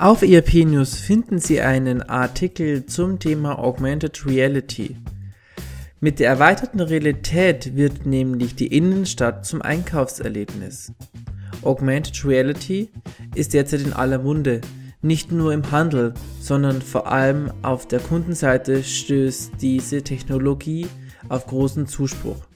Auf ERP News finden Sie einen Artikel zum Thema Augmented Reality. Mit der erweiterten Realität wird nämlich die Innenstadt zum Einkaufserlebnis. Augmented Reality ist derzeit in aller Munde, nicht nur im Handel, sondern vor allem auf der Kundenseite stößt diese Technologie auf großen Zuspruch.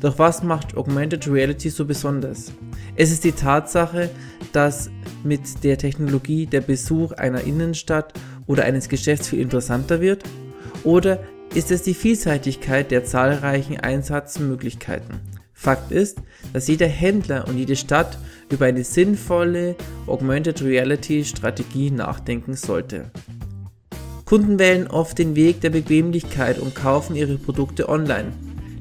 Doch was macht Augmented Reality so besonders? Es ist die Tatsache, dass mit der Technologie der Besuch einer Innenstadt oder eines Geschäfts viel interessanter wird? Oder ist es die Vielseitigkeit der zahlreichen Einsatzmöglichkeiten? Fakt ist, dass jeder Händler und jede Stadt über eine sinnvolle Augmented Reality Strategie nachdenken sollte. Kunden wählen oft den Weg der Bequemlichkeit und kaufen ihre Produkte online.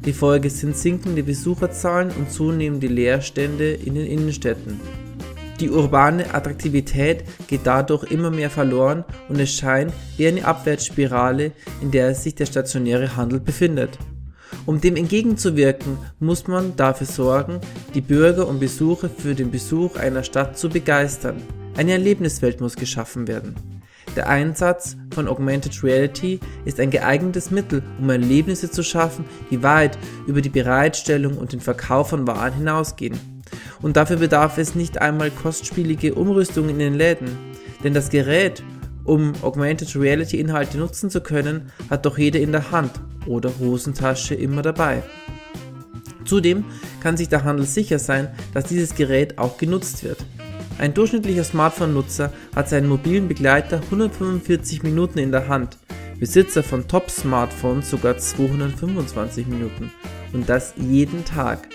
Die Folge sind sinkende Besucherzahlen und zunehmende Leerstände in den Innenstädten. Die urbane Attraktivität geht dadurch immer mehr verloren und es scheint wie eine Abwärtsspirale, in der sich der stationäre Handel befindet. Um dem entgegenzuwirken, muss man dafür sorgen, die Bürger und Besucher für den Besuch einer Stadt zu begeistern. Eine Erlebniswelt muss geschaffen werden. Der Einsatz von Augmented Reality ist ein geeignetes Mittel, um Erlebnisse zu schaffen, die weit über die Bereitstellung und den Verkauf von Waren hinausgehen. Und dafür bedarf es nicht einmal kostspielige Umrüstungen in den Läden, denn das Gerät, um Augmented Reality Inhalte nutzen zu können, hat doch jeder in der Hand oder Hosentasche immer dabei. Zudem kann sich der Handel sicher sein, dass dieses Gerät auch genutzt wird. Ein durchschnittlicher Smartphone-Nutzer hat seinen mobilen Begleiter 145 Minuten in der Hand, Besitzer von Top-Smartphones sogar 225 Minuten. Und das jeden Tag.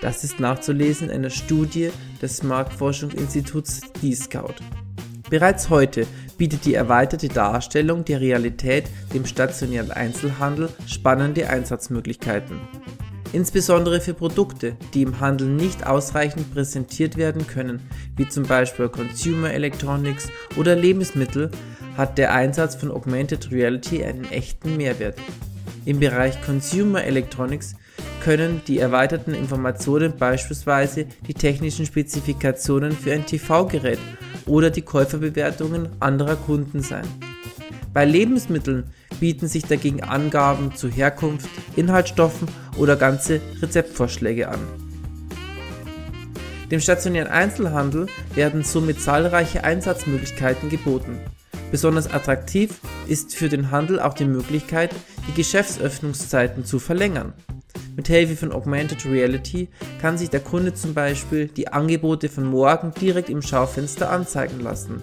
Das ist nachzulesen in einer Studie des Marktforschungsinstituts D-Scout. Bereits heute bietet die erweiterte Darstellung der Realität dem stationären Einzelhandel spannende Einsatzmöglichkeiten. Insbesondere für Produkte, die im Handel nicht ausreichend präsentiert werden können, wie zum Beispiel Consumer Electronics oder Lebensmittel, hat der Einsatz von Augmented Reality einen echten Mehrwert. Im Bereich Consumer Electronics können die erweiterten Informationen beispielsweise die technischen Spezifikationen für ein TV-Gerät oder die Käuferbewertungen anderer Kunden sein. Bei Lebensmitteln bieten sich dagegen Angaben zu Herkunft, Inhaltsstoffen oder ganze Rezeptvorschläge an. Dem stationären Einzelhandel werden somit zahlreiche Einsatzmöglichkeiten geboten. Besonders attraktiv ist für den Handel auch die Möglichkeit, die Geschäftsöffnungszeiten zu verlängern. Mit Hilfe von Augmented Reality kann sich der Kunde zum Beispiel die Angebote von morgen direkt im Schaufenster anzeigen lassen.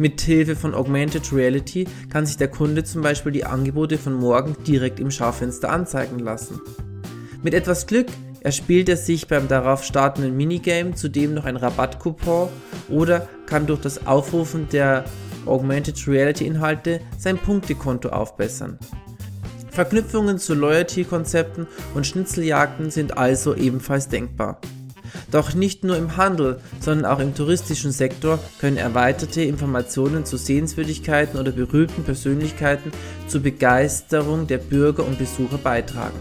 Mit Hilfe von Augmented Reality kann sich der Kunde zum Beispiel die Angebote von morgen direkt im Schaufenster anzeigen lassen. Mit etwas Glück erspielt er sich beim darauf startenden Minigame zudem noch ein Rabattcoupon oder kann durch das Aufrufen der Augmented Reality Inhalte sein Punktekonto aufbessern. Verknüpfungen zu Loyalty-Konzepten und Schnitzeljagden sind also ebenfalls denkbar. Doch nicht nur im Handel, sondern auch im touristischen Sektor können erweiterte Informationen zu Sehenswürdigkeiten oder berühmten Persönlichkeiten zur Begeisterung der Bürger und Besucher beitragen.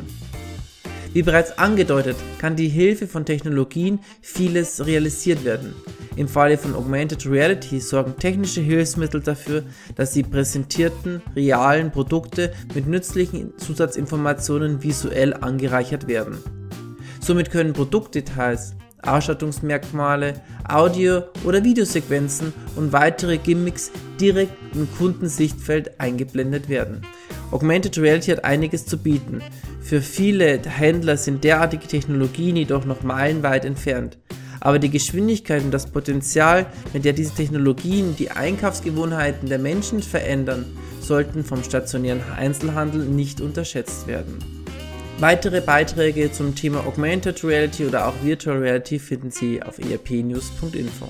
Wie bereits angedeutet, kann die Hilfe von Technologien vieles realisiert werden. Im Falle von Augmented Reality sorgen technische Hilfsmittel dafür, dass die präsentierten realen Produkte mit nützlichen Zusatzinformationen visuell angereichert werden. Somit können Produktdetails, Ausstattungsmerkmale, Audio- oder Videosequenzen und weitere Gimmicks direkt im Kundensichtfeld eingeblendet werden. Augmented Reality hat einiges zu bieten. Für viele Händler sind derartige Technologien jedoch noch meilenweit entfernt. Aber die Geschwindigkeit und das Potenzial, mit der diese Technologien die Einkaufsgewohnheiten der Menschen verändern, sollten vom stationären Einzelhandel nicht unterschätzt werden. Weitere Beiträge zum Thema Augmented Reality oder auch Virtual Reality finden Sie auf erpnews.info.